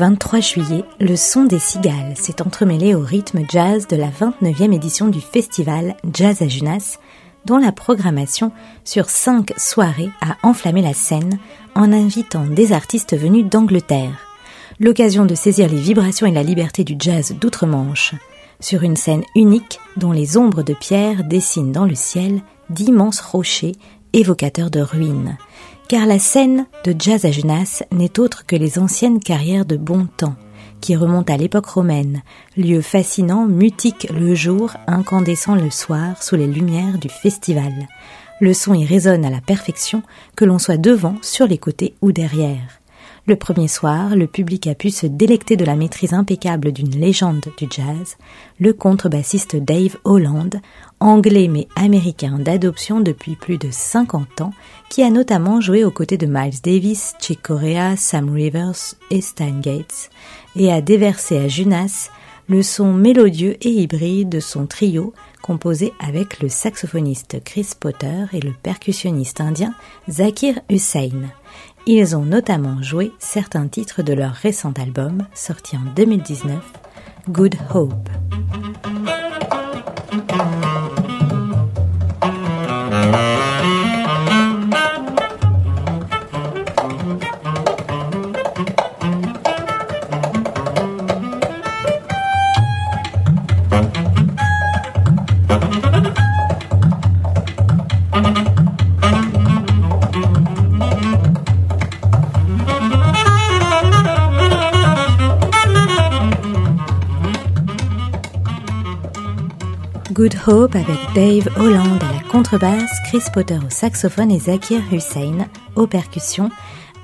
Du 19 au 23 juillet, le son des cigales s'est entremêlé au rythme jazz de la 29e édition du festival Jazz à Junas, dont la programmation sur cinq soirées a enflammé la scène en invitant des artistes venus d'Angleterre. L'occasion de saisir les vibrations et la liberté du jazz d'outre-Manche, sur une scène unique dont les ombres de pierre dessinent dans le ciel d'immenses rochers évocateurs de ruines car la scène de Jazz à Junas n'est autre que les anciennes carrières de bon temps, qui remontent à l'époque romaine, lieu fascinant, mutique le jour, incandescent le soir, sous les lumières du festival. Le son y résonne à la perfection, que l'on soit devant, sur les côtés ou derrière. Le premier soir, le public a pu se délecter de la maîtrise impeccable d'une légende du jazz, le contrebassiste Dave Holland, anglais mais américain d'adoption depuis plus de 50 ans, qui a notamment joué aux côtés de Miles Davis, Chick Corea, Sam Rivers et Stan Gates, et a déversé à Junas le son mélodieux et hybride de son trio, composé avec le saxophoniste Chris Potter et le percussionniste indien Zakir Hussain. Ils ont notamment joué certains titres de leur récent album, sorti en 2019, Good Hope. Good Hope avec Dave Holland à la contrebasse, Chris Potter au saxophone et Zakir Hussein aux percussions,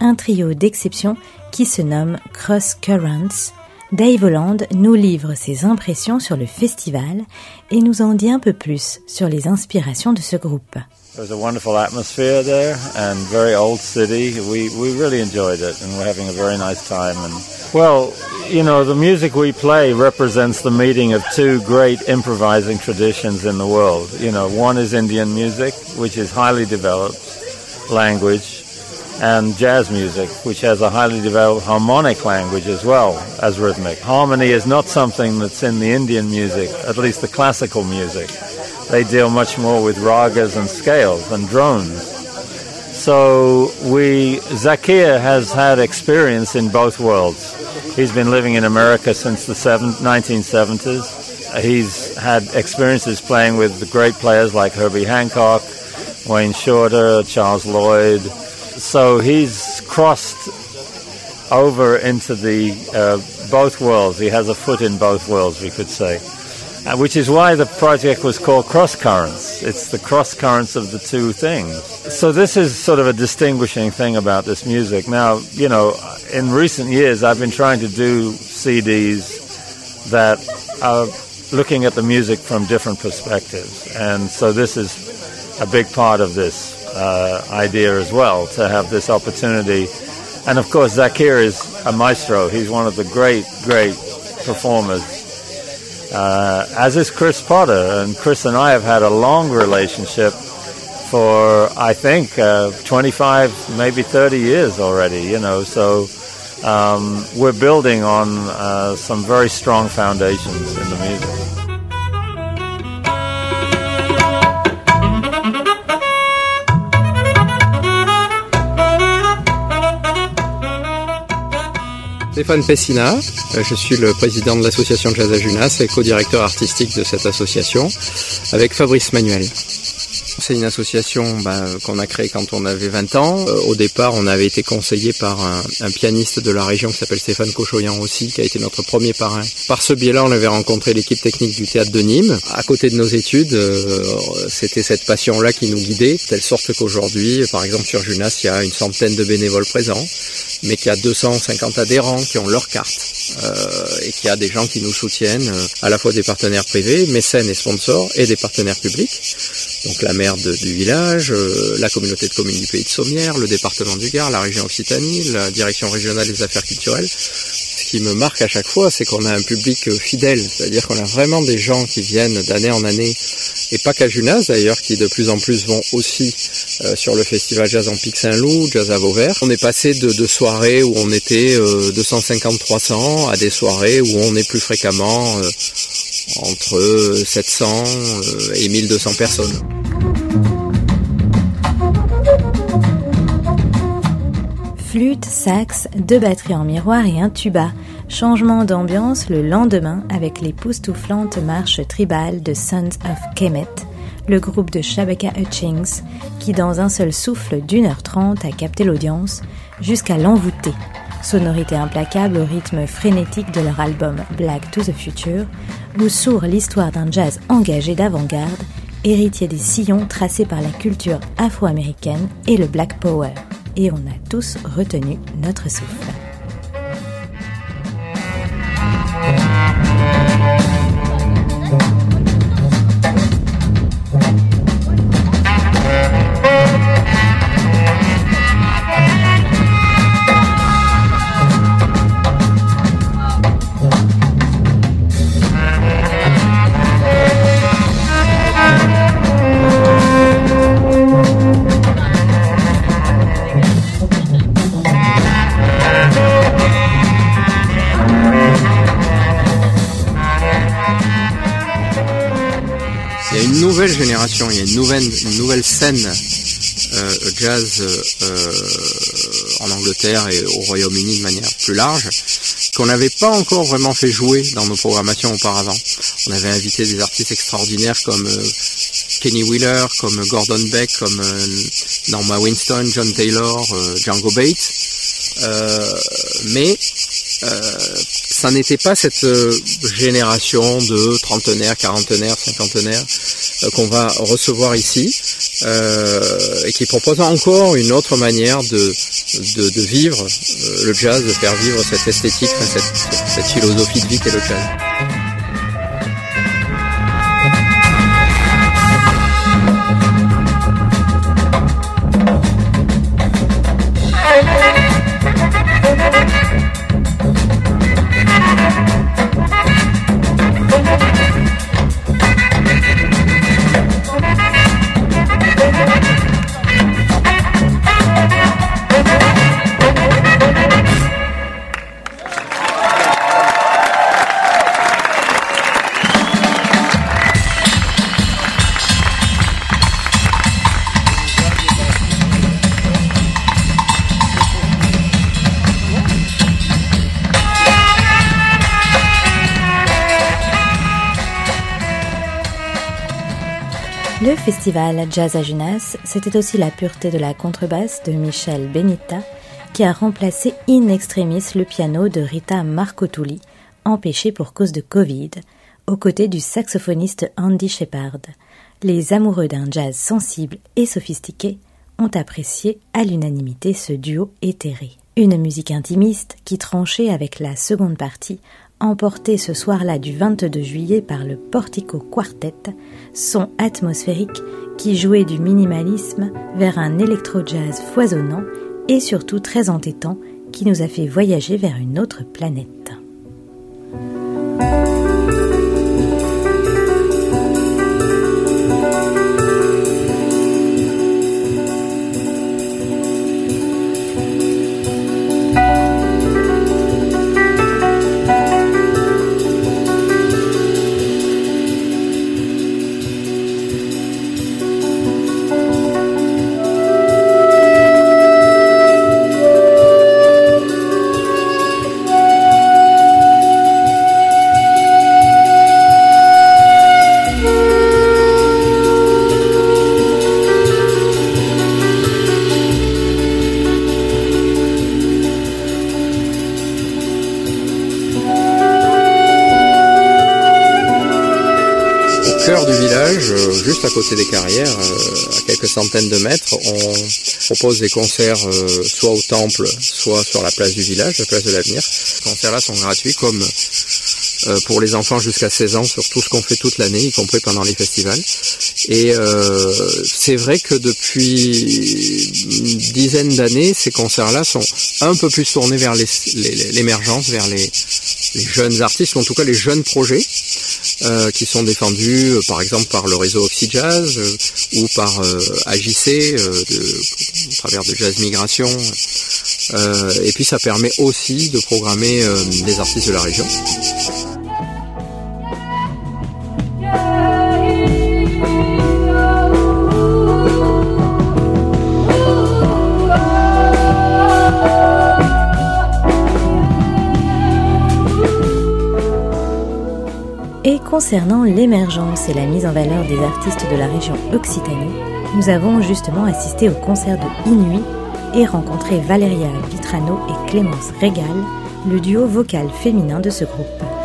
un trio d'exception qui se nomme Cross Currents. Dave Holland nous livre ses impressions sur le festival et nous en dit un peu plus sur les inspirations de ce groupe. There's a wonderful atmosphere there and very old city. We we really enjoyed it and we're having a very nice time and well, you know, the music we play represents the meeting of two great improvising traditions in the world. You know, one is Indian music, which is highly developed language, and jazz music, which has a highly developed harmonic language as well as rhythmic. Harmony is not something that's in the Indian music, at least the classical music they deal much more with ragas and scales and drones. So we, Zakir has had experience in both worlds. He's been living in America since the 1970s. He's had experiences playing with the great players like Herbie Hancock, Wayne Shorter, Charles Lloyd. So he's crossed over into the uh, both worlds. He has a foot in both worlds, we could say. Uh, which is why the project was called Cross Currents. It's the cross currents of the two things. So this is sort of a distinguishing thing about this music. Now, you know, in recent years, I've been trying to do CDs that are looking at the music from different perspectives, and so this is a big part of this uh, idea as well to have this opportunity. And of course, Zakir is a maestro. He's one of the great, great performers uh, as is Chris Potter. And Chris and I have had a long relationship for, I think, uh, 25, maybe 30 years already, you know. So um, we're building on uh, some very strong foundations in the music. Stéphane Pessina, euh, je suis le président de l'association Jazz à Junas et co-directeur artistique de cette association avec Fabrice Manuel. C'est une association bah, qu'on a créée quand on avait 20 ans. Euh, au départ, on avait été conseillé par un, pianiste de la région qui s'appelle Stéphane Cochoyan aussi, qui a été notre premier parrain. Par ce biais-là, on avait rencontré l'équipe technique du théâtre de Nîmes. À côté de nos études, euh, c'était cette passion-là qui nous guidait, telle sorte qu'aujourd'hui, par exemple sur Junas, il y a une centaine de bénévoles présents mais qui a 250 adhérents qui ont leur carte euh, et qui a des gens qui nous soutiennent, à la fois des partenaires privés, mécènes et sponsors, et des partenaires publics. Donc la du village, euh, la communauté de communes du pays de Sommières, le département du Gard, la région Occitanie, la direction régionale des affaires culturelles. Ce qui me marque à chaque fois, c'est qu'on a un public fidèle, c'est-à-dire qu'on a vraiment des gens qui viennent d'année en année, et pas qu'à Junas d'ailleurs, qui de plus en plus vont aussi euh, sur le festival Jazz en Pic Saint-Loup, Jazz à Vauvert. On est passé de, soirées où on était 250-300 à des soirées où on est plus fréquemment entre 700 et 1200 personnes. Flûte, sax, deux batteries en miroir et un tuba. Changement d'ambiance le lendemain avec les poustouflantes marches tribales de Sons of Kemet, le groupe de Shabaka Hutchings, qui dans un seul souffle d'une heure trente a capté l'audience jusqu'à l'envoûter. Sonorité implacable au rythme frénétique de leur album Black to the Future, où sourd l'histoire d'un jazz engagé d'avant-garde, héritier des sillons tracés par la culture afro-américaine et le Black Power et on a tous retenu notre souffle. Il y a une nouvelle, une nouvelle scène euh, jazz euh, en Angleterre et au Royaume-Uni de manière plus large qu'on n'avait pas encore vraiment fait jouer dans nos programmations auparavant. On avait invité des artistes extraordinaires comme euh, Kenny Wheeler, comme Gordon Beck, comme Norma Winston, John Taylor, Django Bates. mais ça n'était pas cette génération de trentenaires, quarantenaires, cinquantenaires qu'on va recevoir ici euh, et qui propose encore une autre manière de, de, vivre euh, le jazz, de faire vivre cette esthétique, cette, cette philosophie de vie qu'est le jazz. Festival Jazz à Junas, c'était aussi la pureté de la contrebasse de Michel Benita, qui a remplacé in extremis le piano de Rita Marcotuli, empêché pour cause de Covid, aux côtés du saxophoniste Andy Shepard. Les amoureux d'un jazz sensible et sophistiqué ont apprécié à l'unanimité ce duo éthéré. Une musique intimiste qui tranchait avec la seconde partie emporté ce soir-là du 22 juillet par le Portico Quartet, son atmosphérique qui jouait du minimalisme vers un électro-jazz foisonnant et surtout très entêtant qui nous a fait voyager vers une autre planète. Juste à côté des carrières, euh, à quelques centaines de mètres, on propose des concerts euh, soit au temple, soit sur la place du village, la place de l'avenir. Ces concerts-là sont gratuits comme euh, pour les enfants jusqu'à 16 ans sur tout ce qu'on fait toute l'année, y compris pendant les festivals. Et c'est vrai que depuis une dizaine d'années, ces concerts-là sont un peu plus tournés vers l'émergence, vers les, jeunes artistes, ou en tout cas les jeunes projets, euh, qui sont défendus euh, par exemple par le réseau OxyJazz ou par AJC, à travers de Jazz Migration. et puis ça permet aussi de programmer des artistes de la région. Concernant l'émergence et la mise en valeur des artistes de la région Occitanie, nous avons justement assisté au concert de Inuit et rencontré Valeria Vitrano et Clémence Régal, le duo vocal féminin de ce groupe.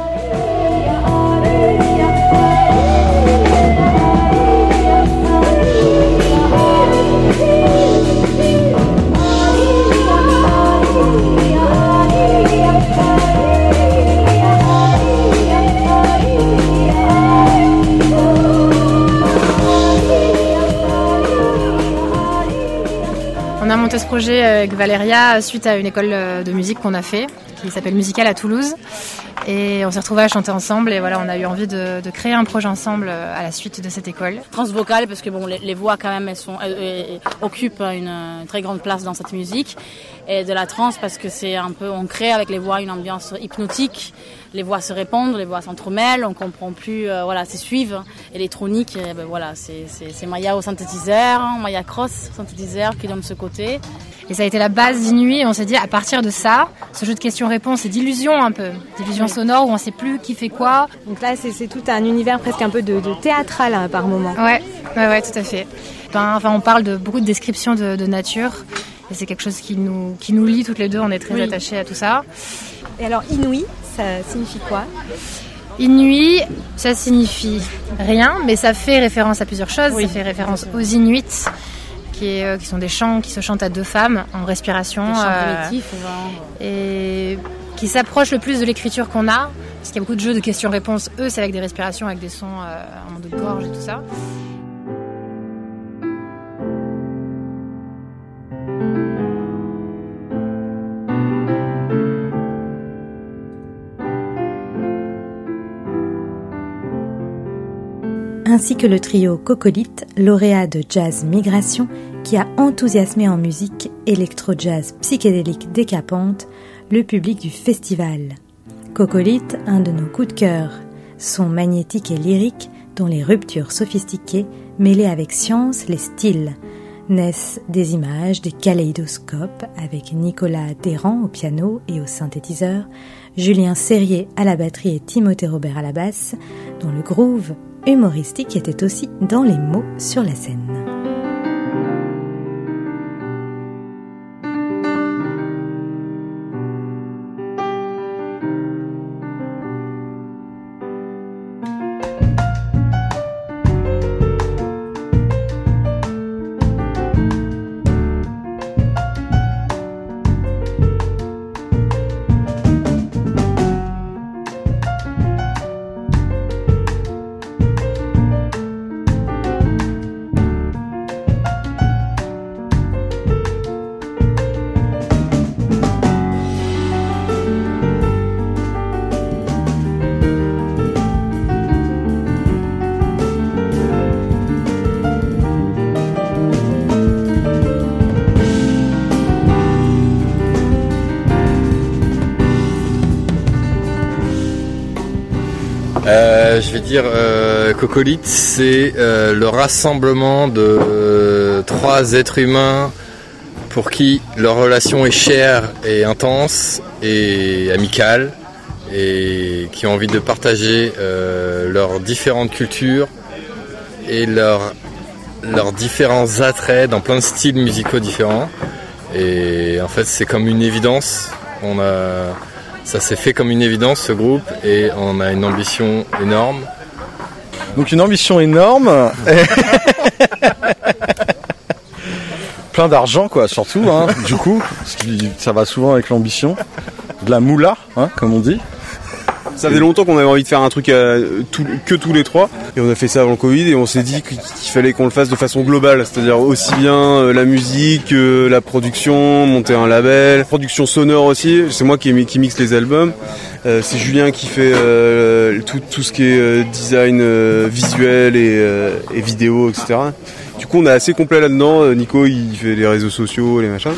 Projet avec Valéria suite à une école euh, de musique qu'on a fait, qui s'appelle Musical à Toulouse. Et on s'est retrouvés à chanter ensemble et voilà, on a eu envie de, créer un projet ensemble euh, à la suite de cette école. Transvocale parce que bon, les, voix quand même, elles, sont, occupent une, très grande place dans cette musique. Et de la trance parce que c'est un peu, on crée avec les voix une ambiance hypnotique les voix se répondent, les voix s'entremêlent, on comprend plus, euh, voilà, c'est suivre. Électronique, eh ben voilà, c'est Maya au synthétiseur, Maya Cross synthétiseur qui donne ce côté. Et ça a été la base d'Inuit. On s'est dit, à partir de ça, ce jeu de questions-réponses et d'illusions un peu, d'illusions sonores où on sait plus qui fait quoi. Donc là, c'est tout un univers presque un peu de, théâtral hein, par moment. Ouais, ouais, ouais, tout à fait. Ben, enfin, on parle de beaucoup de descriptions de, nature. Et c'est quelque chose qui nous, qui nous lie toutes les deux. On est très attachés à tout ça. Et alors, Inuit, ça signifie quoi? Inuit, ça signifie rien, mais ça fait référence à plusieurs choses. Ça fait référence aux Inuits, qui, euh, qui, sont des chants qui se chantent à deux femmes en respiration. Euh, et qui s'approchent le plus de l'écriture qu'on a. Parce qu'il y a beaucoup de jeux de questions-réponses. Eux, c'est avec des respirations, avec des sons euh, en mode de gorge et tout ça. ainsi que le trio Cocolite, lauréat de Jazz Migration, qui a enthousiasmé en musique électro-jazz psychédélique décapante le public du festival. Cocolite, un de nos coups de cœur, son magnétique et lyrique, dont les ruptures sophistiquées, mêlées avec science les styles, naissent des images, des kaléidoscopes avec Nicolas Desrand au piano et au synthétiseur, Julien Serrier à la batterie et Timothée Robert à la basse, dont le groove humoristique était aussi dans les mots sur la scène. Dire, euh, c'est euh, le rassemblement de euh, trois êtres humains pour qui leur relation est chère et intense et amicale et qui ont envie de partager leurs différentes cultures et leurs, différents attraits dans plein de styles musicaux différents. Et en fait, c'est comme une évidence. Ça s'est fait comme une évidence ce groupe et on a une ambition énorme. Donc une ambition énorme. Plein d'argent quoi surtout hein, du coup ça va souvent avec l'ambition. De la moula hein, comme on dit. Ça faisait longtemps qu'on avait envie de faire un truc à, tout, que tous les trois. Et on a fait ça avant le Covid et on s'est dit qu'il fallait qu'on le fasse de façon globale. C'est-à-dire aussi bien euh, la musique, euh, la production, monter un label, production sonore aussi. C'est moi qui, mixe les albums. Euh, c'est Julien qui fait euh, tout, tout, ce qui est euh, design visuel et, et, vidéo, etc. Du coup, on est assez complet là-dedans. Nico, il fait les réseaux sociaux, les machins.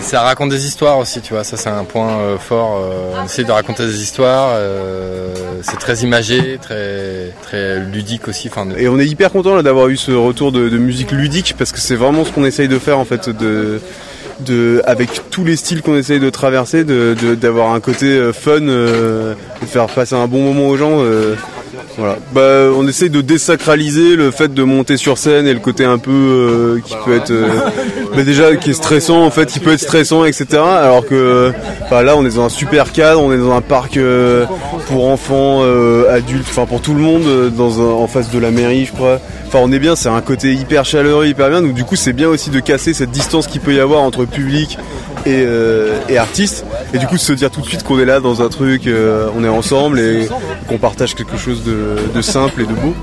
Ça raconte des histoires aussi, tu vois. Ça, c'est un point fort. on essaie de raconter des histoires. c'est très imagé, très, très ludique aussi. Et on est hyper content d'avoir eu ce retour de, de musique ludique parce que c'est vraiment ce qu'on essaye de faire en fait. De, de, avec tous les styles qu'on essaye de traverser, d'avoir un côté euh, fun, euh, de faire passer un bon moment aux gens. Euh, voilà. Bah, on essaye de désacraliser le fait de monter sur scène et le côté un peu qui peut être bah, déjà qui est stressant en fait, qui peut être stressant, etc. Alors que bah, là, on est dans un super cadre, on est dans un parc pour enfants, adultes, enfin pour tout le monde, dans en face de la mairie, je crois. Enfin, on est bien, c'est un côté hyper chaleureux, hyper bien. Donc, du coup, c'est bien aussi de casser cette distance qu'il peut y avoir entre public et, euh, et artiste. Et du coup, se dire tout de suite qu'on est là dans un truc, euh, on est ensemble et qu'on partage quelque chose de simple et de beau.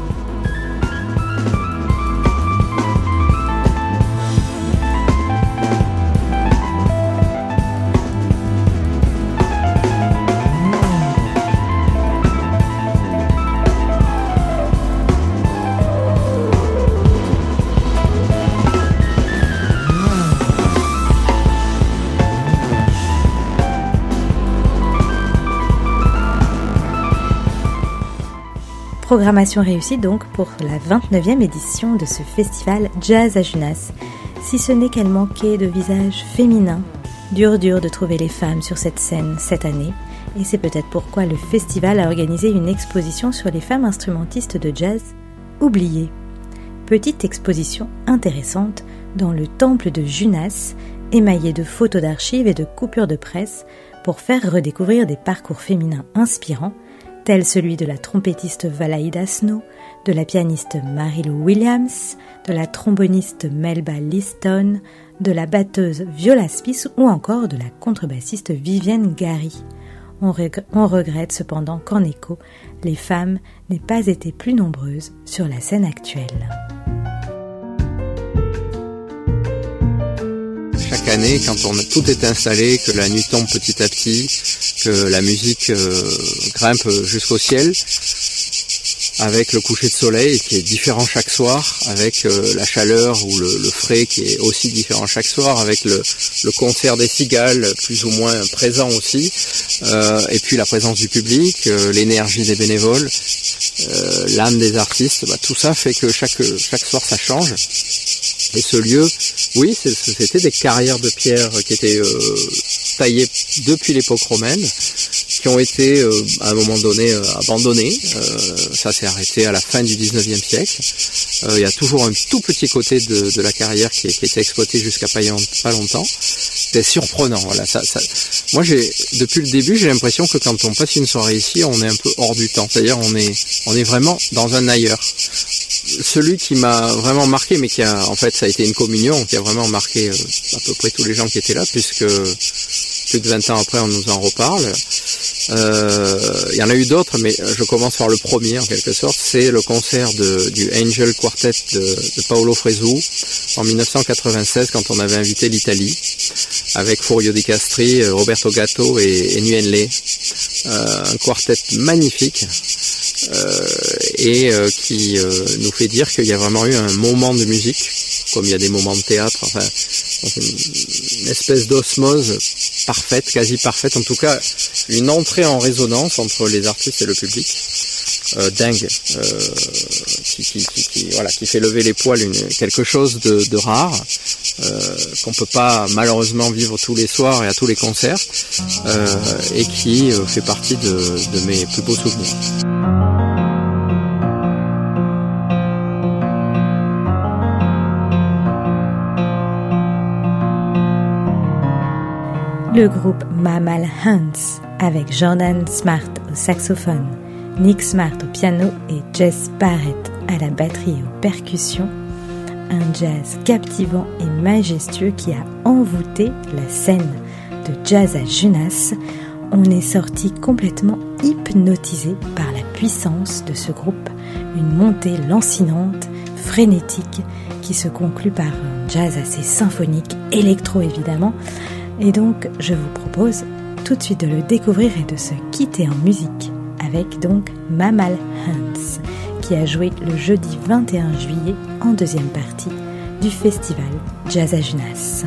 Programmation réussie donc pour la 29e édition de ce festival Jazz à Junas. Si ce n'est qu'elle manquait de visage féminin, dur dur de trouver les femmes sur cette scène cette année, et c'est peut-être pourquoi le festival a organisé une exposition sur les femmes instrumentistes de jazz oubliées. Petite exposition intéressante dans le temple de Junas, émaillée de photos d'archives et de coupures de presse pour faire redécouvrir des parcours féminins inspirants tel celui de la trompettiste Valaïda Snow, de la pianiste Marilou Williams, de la tromboniste Melba Liston, de la batteuse Viola Spice ou encore de la contrebassiste Vivienne Gary. On, regrette cependant qu'en écho, les femmes n'aient pas été plus nombreuses sur la scène actuelle. Chaque année, quand on tout est installé, que la nuit tombe petit à petit, que la musique euh, grimpe jusqu'au ciel, avec le coucher de soleil qui est différent chaque soir, avec euh, la chaleur ou le, frais qui est aussi différent chaque soir, avec le, concert des cigales plus ou moins présent aussi, euh, et puis la présence du public, l'énergie des bénévoles, l'âme des artistes, bah, tout ça fait que chaque, chaque soir ça change. Et ce lieu, oui, c'était des carrières de pierre qui étaient euh, taillées depuis l'époque romaine, qui ont été euh, à un moment donné euh, abandonnées. ça s'est arrêté à la fin du 19e siècle. Il y a toujours un tout petit côté de, la carrière qui, qui était exploité jusqu'à pas, pas longtemps. C'était surprenant. Voilà. Moi, depuis le début, j'ai l'impression que quand on passe une soirée ici, on est un peu hors du temps. C'est-à-dire, on est, on est vraiment dans un ailleurs celui qui m'a vraiment marqué, mais qui a en fait ça a été une communion, qui a vraiment marqué euh, à peu près tous les gens qui étaient là, puisque plus de 20 ans après on nous en reparle. Euh, il y en a eu d'autres, mais je commence par le premier en quelque sorte. C'est le concert du Angel Quartet de, Paolo Fresu en 1996 quand on avait invité l'Italie avec Furio Di Castri, euh, Roberto Gatto et, et Nguyen un quartet magnifique et euh, qui euh, nous fait dire qu'il y a vraiment eu un moment de musique, comme il y a des moments de théâtre, enfin une, espèce d'osmose parfaite, quasi parfaite, en tout cas une entrée en résonance entre les artistes et le public. Dingue, qui, qui, fait lever les poils quelque chose de, de rare, euh, qu'on peut pas malheureusement vivre tous les soirs et à tous les concerts, et qui fait partie de, de mes plus beaux souvenirs. le groupe Mamal Hans avec Jordan Smart au saxophone, Nick Smart au piano et Jess Barrett à la batterie et aux percussions. Un jazz captivant et majestueux qui a envoûté la scène de jazz à Junas. on est sorti complètement hypnotisé par la puissance de ce groupe, une montée lancinante, frénétique, qui se conclut par un jazz assez symphonique, électro évidemment. Et donc je vous propose tout de suite de le découvrir et de se quitter en musique avec donc Mamal Hans, qui a joué le jeudi 21 juillet en deuxième partie du festival Jazz à Junas.